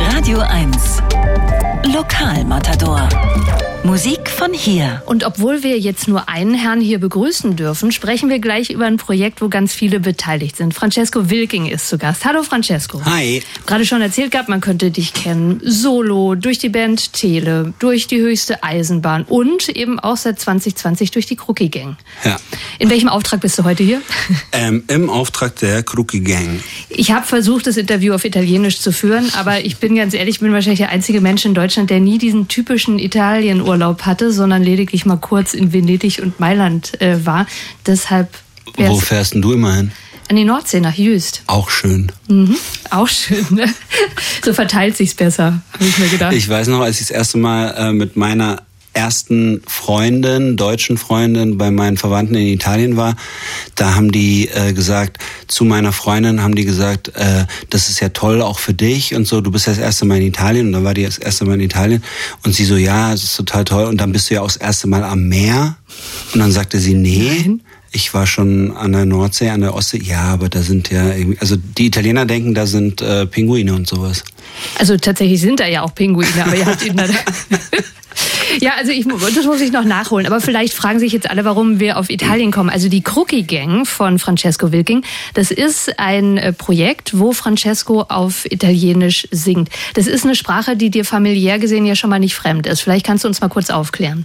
Radio 1. Lokalmatador. Musik von hier. Und obwohl wir jetzt nur einen Herrn hier begrüßen dürfen, sprechen wir gleich über ein Projekt, wo ganz viele beteiligt sind. Francesco Wilking ist zu Gast. Hallo Francesco. Hi. Gerade schon erzählt gehabt, man könnte dich kennen. Solo, durch die Band Tele, durch die höchste Eisenbahn und eben auch seit 2020 durch die Krucki Gang. Ja. In welchem Auftrag bist du heute hier? Ähm, Im Auftrag der Krucki Gang. Ich habe versucht, das Interview auf Italienisch zu führen, aber ich bin ganz ehrlich, ich bin wahrscheinlich der einzige Mensch in Deutschland, der nie diesen typischen Italienurlaub hatte, sondern lediglich mal kurz in Venedig und Mailand äh, war. Deshalb. Wo fährst denn du immer hin? An die Nordsee, nach Jüst. Auch schön. Mhm, auch schön, ne? So verteilt sich's besser, habe ich mir gedacht. Ich weiß noch, als ich das erste Mal äh, mit meiner ersten Freundin, deutschen Freundin bei meinen Verwandten in Italien war, da haben die äh, gesagt, zu meiner Freundin haben die gesagt, äh, das ist ja toll auch für dich und so, du bist ja das erste Mal in Italien und dann war die das erste Mal in Italien und sie so, ja, es ist total toll und dann bist du ja auch das erste Mal am Meer und dann sagte sie, nee. Nein. Ich war schon an der Nordsee, an der Ostsee. Ja, aber da sind ja irgendwie, also die Italiener denken, da sind äh, Pinguine und sowas. Also tatsächlich sind da ja auch Pinguine, aber ihr habt ihn da. Ja, also ich, das muss ich noch nachholen. Aber vielleicht fragen sich jetzt alle, warum wir auf Italien kommen. Also die Crookie Gang von Francesco Wilking, das ist ein äh, Projekt, wo Francesco auf Italienisch singt. Das ist eine Sprache, die dir familiär gesehen ja schon mal nicht fremd ist. Vielleicht kannst du uns mal kurz aufklären.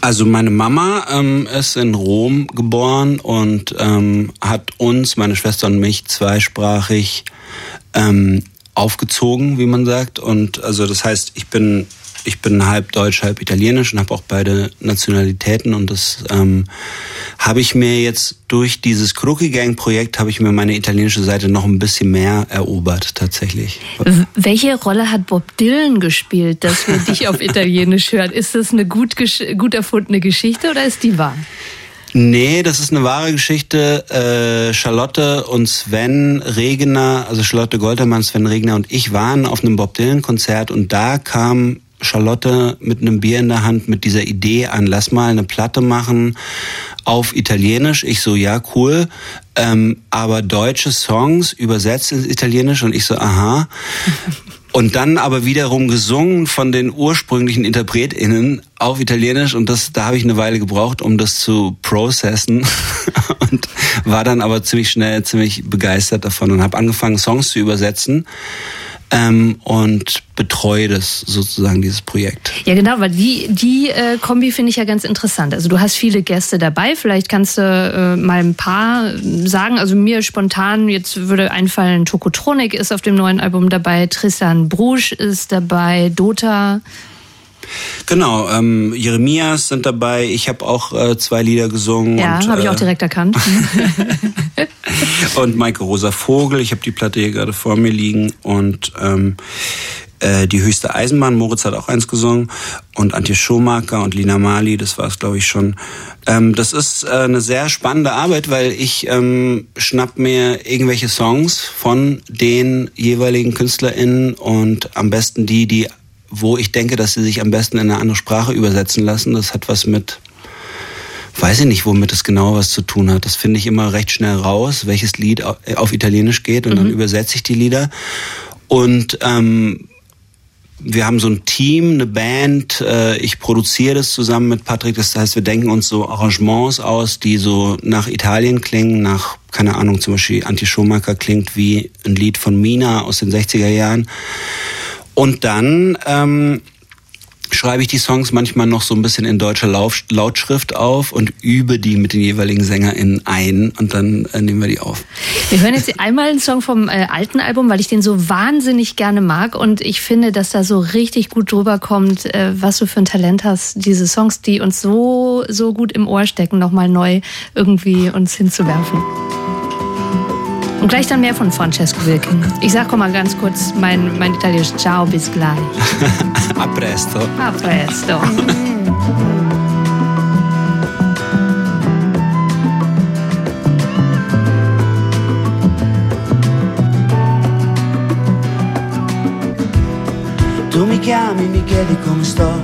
Also meine Mama ähm, ist in Rom geboren und ähm, hat uns, meine Schwester und mich, zweisprachig ähm, aufgezogen, wie man sagt. Und also das heißt, ich bin ich bin halb deutsch, halb italienisch und habe auch beide Nationalitäten und das ähm, habe ich mir jetzt durch dieses Crookie Gang Projekt habe ich mir meine italienische Seite noch ein bisschen mehr erobert tatsächlich. Welche Rolle hat Bob Dylan gespielt, dass wir dich auf Italienisch hören? Ist das eine gut, gut erfundene Geschichte oder ist die wahr? Nee, das ist eine wahre Geschichte. Äh, Charlotte und Sven Regner, also Charlotte Goltermann, Sven Regner und ich waren auf einem Bob Dylan Konzert und da kam Charlotte mit einem Bier in der Hand mit dieser Idee an, lass mal eine Platte machen auf Italienisch. Ich so, ja, cool. Ähm, aber deutsche Songs übersetzt ins Italienisch und ich so, aha. Und dann aber wiederum gesungen von den ursprünglichen InterpretInnen auf Italienisch und das, da habe ich eine Weile gebraucht, um das zu processen und war dann aber ziemlich schnell ziemlich begeistert davon und habe angefangen Songs zu übersetzen ähm, und betreue das sozusagen dieses Projekt. Ja, genau, weil die, die äh, Kombi finde ich ja ganz interessant. Also du hast viele Gäste dabei, vielleicht kannst du äh, mal ein paar sagen. Also mir spontan, jetzt würde einfallen, Tokotronik ist auf dem neuen Album dabei, Tristan Brusch ist dabei, Dota. Genau, ähm, Jeremias sind dabei. Ich habe auch äh, zwei Lieder gesungen. Ja, habe ich auch äh, direkt erkannt. und Maike Rosa Vogel, ich habe die Platte hier gerade vor mir liegen. Und ähm, äh, die höchste Eisenbahn, Moritz hat auch eins gesungen. Und Antje Schumacher und Lina Mali, das war es, glaube ich, schon. Ähm, das ist äh, eine sehr spannende Arbeit, weil ich ähm, schnapp mir irgendwelche Songs von den jeweiligen KünstlerInnen und am besten die, die wo ich denke, dass sie sich am besten in eine andere Sprache übersetzen lassen. Das hat was mit, weiß ich nicht, womit es genau was zu tun hat. Das finde ich immer recht schnell raus, welches Lied auf Italienisch geht und mhm. dann übersetze ich die Lieder. Und ähm, wir haben so ein Team, eine Band. Äh, ich produziere das zusammen mit Patrick. Das heißt, wir denken uns so Arrangements aus, die so nach Italien klingen, nach, keine Ahnung, zum Beispiel Anti Schumacher klingt wie ein Lied von Mina aus den 60er Jahren. Und dann ähm, schreibe ich die Songs manchmal noch so ein bisschen in deutscher Lautschrift auf und übe die mit den jeweiligen SängerInnen ein und dann äh, nehmen wir die auf. Wir hören jetzt einmal einen Song vom äh, alten Album, weil ich den so wahnsinnig gerne mag und ich finde, dass da so richtig gut drüber kommt, äh, was du für ein Talent hast, diese Songs, die uns so, so gut im Ohr stecken, nochmal neu irgendwie uns hinzuwerfen. Und gleich dann mehr von Francesco Wilken. Ich sage mal ganz kurz mein, mein Italienisch Ciao, bis gleich. A presto. A presto. Tu mi chiami, mi chiedi come sto,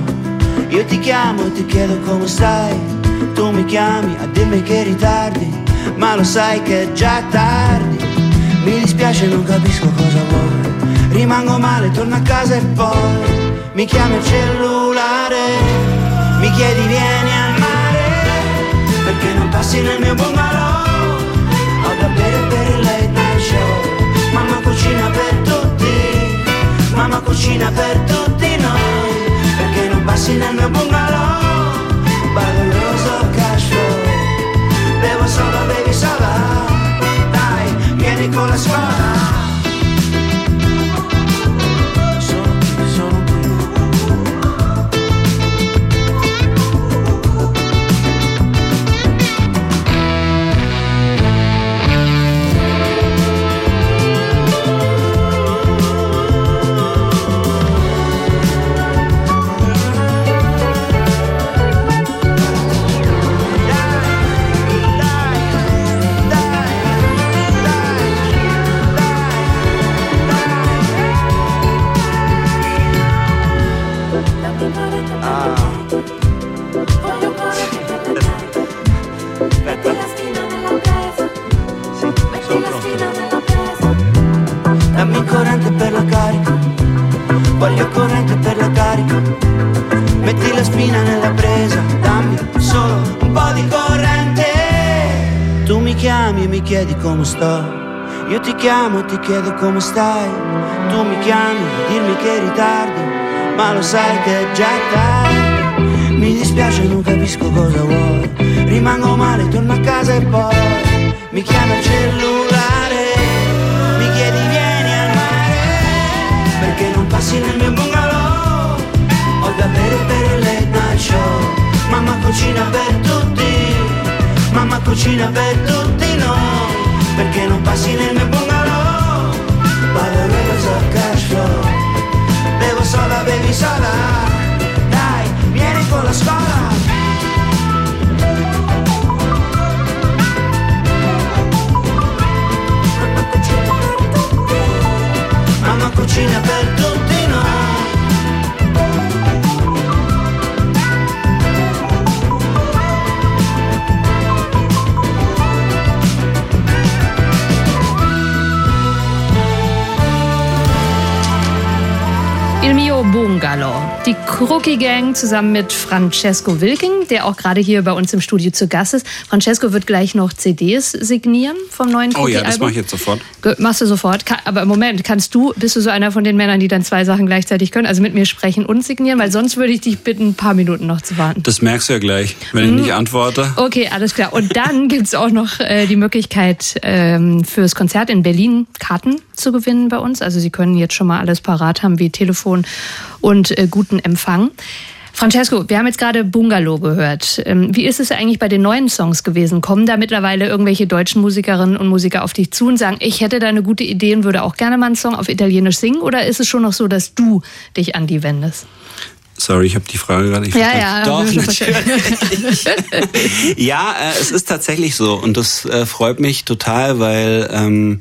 io ti chiamo e ti chiedo come stai, tu mi chiami a dirmi che ritardi, ma lo sai che è già tardi mi dispiace, non capisco cosa vuoi. rimango male, torno a casa e poi mi chiami il cellulare, mi chiedi vieni al mare, perché non passi nel mio bungalow, ho da bere per il late night show, mamma cucina per tutti, mamma cucina per tutti noi, perché non passi nel mio bungalow, balloso cash flow, bevo solo, bevi sola, corrente per la carica. Metti la spina nella presa, dammi solo un po' di corrente. Tu mi chiami e mi chiedi come sto. Io ti chiamo e ti chiedo come stai. Tu mi chiami a dirmi che ritardi, ma lo sai che è già tardi. Mi dispiace, non capisco cosa vuoi. Rimango male, torno a casa e poi mi chiama il cellulare. Bungalow. Die Crookie Gang zusammen mit Francesco Wilking, der auch gerade hier bei uns im Studio zu Gast ist. Francesco wird gleich noch CDs signieren vom neuen Oh ja, Crookie-Album. das mache ich jetzt sofort. Machst du sofort. Aber im Moment, kannst du, bist du so einer von den Männern, die dann zwei Sachen gleichzeitig können? Also mit mir sprechen und signieren? Weil sonst würde ich dich bitten, ein paar Minuten noch zu warten. Das merkst du ja gleich, wenn ich nicht antworte. Okay, alles klar. Und dann gibt's auch noch äh, die Möglichkeit, ähm, fürs Konzert in Berlin Karten zu gewinnen bei uns. Also Sie können jetzt schon mal alles parat haben, wie Telefon und äh, guten Empfang. Francesco, wir haben jetzt gerade Bungalow gehört. Ähm, wie ist es eigentlich bei den neuen Songs gewesen? Kommen da mittlerweile irgendwelche deutschen Musikerinnen und Musiker auf dich zu und sagen, ich hätte da eine gute Idee und würde auch gerne mal einen Song auf Italienisch singen? Oder ist es schon noch so, dass du dich an die wendest? Sorry, ich habe die Frage gerade nicht Ja, verstanden. ja, Doch, ich schon natürlich. ja, äh, es ist tatsächlich so und das äh, freut mich total, weil ähm,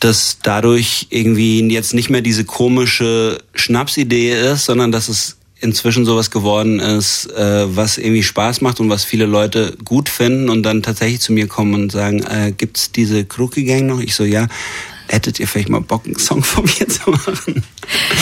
das dadurch irgendwie jetzt nicht mehr diese komische Schnapsidee ist, sondern dass es inzwischen sowas geworden ist, äh, was irgendwie Spaß macht und was viele Leute gut finden und dann tatsächlich zu mir kommen und sagen, äh, gibt's diese Crookie Gang noch? Ich so, ja, hättet ihr vielleicht mal Bock, einen Song von mir zu machen?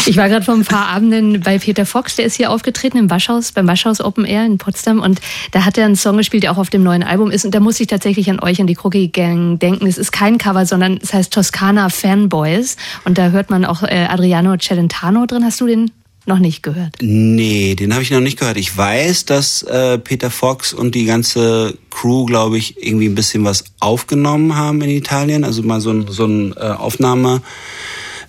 Ich war gerade vor ein paar Abenden bei Peter Fox, der ist hier aufgetreten im Waschhaus, beim Waschhaus Open Air in Potsdam und da hat er einen Song gespielt, der auch auf dem neuen Album ist und da muss ich tatsächlich an euch, an die Crookie Gang denken. Es ist kein Cover, sondern es heißt Toskana Fanboys und da hört man auch äh, Adriano Celentano drin. Hast du den noch nicht gehört? Nee, den habe ich noch nicht gehört. Ich weiß, dass äh, Peter Fox und die ganze Crew, glaube ich, irgendwie ein bisschen was aufgenommen haben in Italien. Also mal so ein, so ein äh, Aufnahme.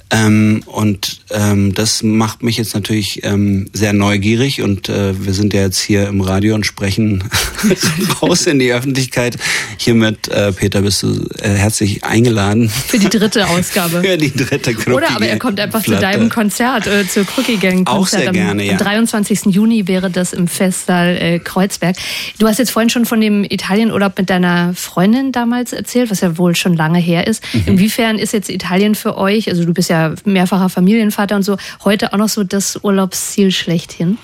Ähm, und ähm, das macht mich jetzt natürlich ähm, sehr neugierig und äh, wir sind ja jetzt hier im Radio und sprechen raus in die Öffentlichkeit. Hiermit, äh, Peter, bist du äh, herzlich eingeladen Für die dritte Ausgabe. für die dritte Gruppe. Oder aber er kommt einfach zu deinem Konzert, äh, zur Crookie Gang Konzert. Auch sehr am, gerne, ja. Am 23. Juni wäre das im Festsaal äh, Kreuzberg. Du hast jetzt vorhin schon von dem Italienurlaub mit deiner Freundin damals erzählt, was ja wohl schon lange her ist. Mhm. Inwiefern ist jetzt Italien für euch, also du bist ja mehrfacher Familienvater und so, heute auch noch so das Urlaubsziel schlechthin?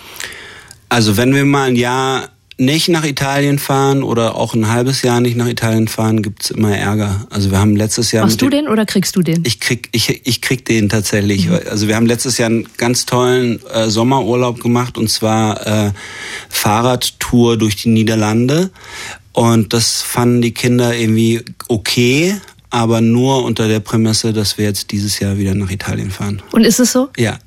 Also wenn wir mal ein Jahr nicht nach Italien fahren oder auch ein halbes Jahr nicht nach Italien fahren, gibt's immer Ärger. Also wir haben letztes Jahr. Machst du den oder kriegst du den? Ich krieg, ich, ich krieg den tatsächlich. Mhm. Also wir haben letztes Jahr einen ganz tollen äh, Sommerurlaub gemacht und zwar äh, Fahrradtour durch die Niederlande. Und das fanden die Kinder irgendwie okay, aber nur unter der Prämisse, dass wir jetzt dieses Jahr wieder nach Italien fahren. Und ist es so? Ja.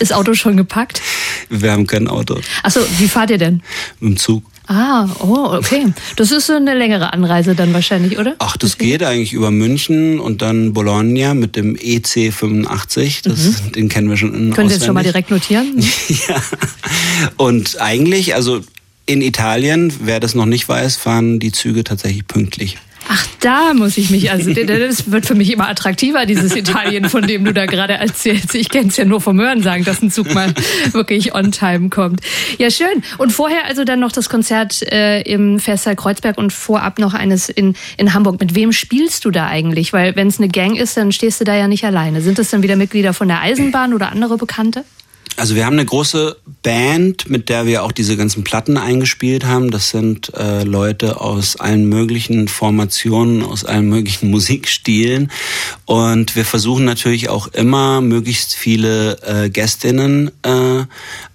Ist Auto schon gepackt? Wir haben kein Auto. Achso, wie fahrt ihr denn? Im Zug. Ah, oh, okay. Das ist so eine längere Anreise dann wahrscheinlich, oder? Ach, das okay. geht eigentlich über München und dann Bologna mit dem EC 85. Das, mhm. Den kennen wir schon in Können Sie jetzt schon mal direkt notieren? ja. Und eigentlich, also in Italien, wer das noch nicht weiß, fahren die Züge tatsächlich pünktlich. Ach, da muss ich mich, also das wird für mich immer attraktiver, dieses Italien, von dem du da gerade erzählst. Ich kenne es ja nur vom Hören sagen, dass ein Zug mal wirklich on time kommt. Ja, schön. Und vorher also dann noch das Konzert äh, im Festsaal Kreuzberg und vorab noch eines in, in Hamburg. Mit wem spielst du da eigentlich? Weil wenn es eine Gang ist, dann stehst du da ja nicht alleine. Sind das dann wieder Mitglieder von der Eisenbahn oder andere Bekannte? Also wir haben eine große Band, mit der wir auch diese ganzen Platten eingespielt haben. Das sind äh, Leute aus allen möglichen Formationen, aus allen möglichen Musikstilen. Und wir versuchen natürlich auch immer, möglichst viele äh, Gästinnen äh,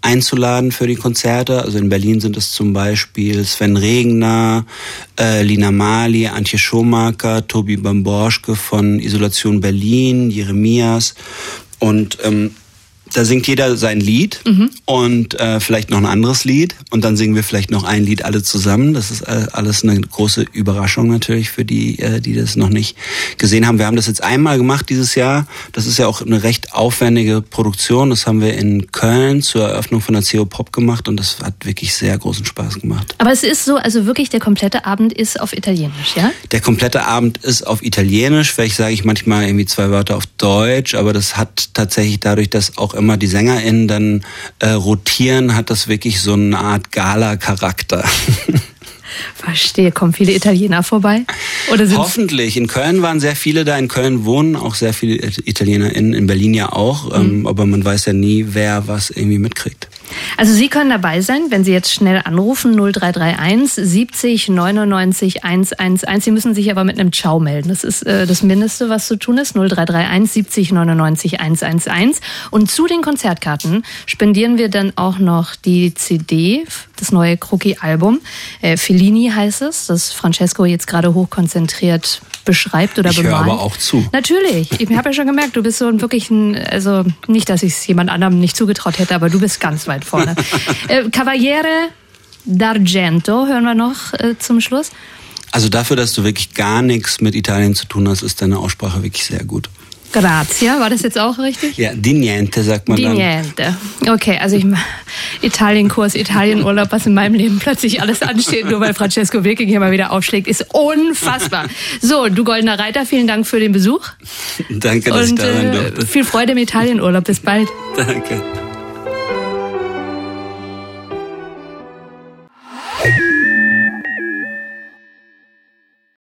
einzuladen für die Konzerte. Also in Berlin sind es zum Beispiel Sven Regner, äh, Lina Mali, Antje Schomaker, Tobi Bamborschke von Isolation Berlin, Jeremias. Und ähm, da singt jeder sein Lied mhm. und äh, vielleicht noch ein anderes Lied und dann singen wir vielleicht noch ein Lied alle zusammen. Das ist alles eine große Überraschung natürlich für die, äh, die das noch nicht gesehen haben. Wir haben das jetzt einmal gemacht dieses Jahr. Das ist ja auch eine recht aufwendige Produktion. Das haben wir in Köln zur Eröffnung von der CO Pop gemacht und das hat wirklich sehr großen Spaß gemacht. Aber es ist so, also wirklich der komplette Abend ist auf Italienisch, ja? Der komplette Abend ist auf Italienisch. Vielleicht sage ich manchmal irgendwie zwei Wörter auf Deutsch, aber das hat tatsächlich dadurch, dass auch immer die SängerInnen dann äh, rotieren, hat das wirklich so eine Art Gala-Charakter. Verstehe. Kommen viele Italiener vorbei? Oder Hoffentlich. In Köln waren sehr viele da. In Köln wohnen auch sehr viele ItalienerInnen. In Berlin ja auch. Mhm. Ähm, aber man weiß ja nie, wer was irgendwie mitkriegt. Also Sie können dabei sein, wenn Sie jetzt schnell anrufen 0331 70 99 111. Sie müssen sich aber mit einem Ciao melden. Das ist äh, das Mindeste, was zu tun ist. 0331 70 99 111. Und zu den Konzertkarten spendieren wir dann auch noch die CD, das neue Kroki-Album. Äh, Fellini heißt es, das Francesco jetzt gerade hochkonzentriert beschreibt oder ich bemalt. Ich höre aber auch zu. Natürlich. Ich habe ja schon gemerkt, du bist so ein wirklich ein, also nicht, dass ich es jemand anderem nicht zugetraut hätte, aber du bist ganz weit vorne. äh, Cavaliere d'Argento hören wir noch äh, zum Schluss. Also dafür, dass du wirklich gar nichts mit Italien zu tun hast, ist deine Aussprache wirklich sehr gut. Grazia, war das jetzt auch richtig? Ja, di niente sagt man di dann. Di niente. Okay, also ich Italienkurs, Italienurlaub, was in meinem Leben plötzlich alles ansteht, nur weil Francesco Wilking hier mal wieder aufschlägt, ist unfassbar. So, du goldener Reiter, vielen Dank für den Besuch. Danke, dass Und, ich da sein durfte. Äh, viel Freude im Italienurlaub. Bis bald. Danke.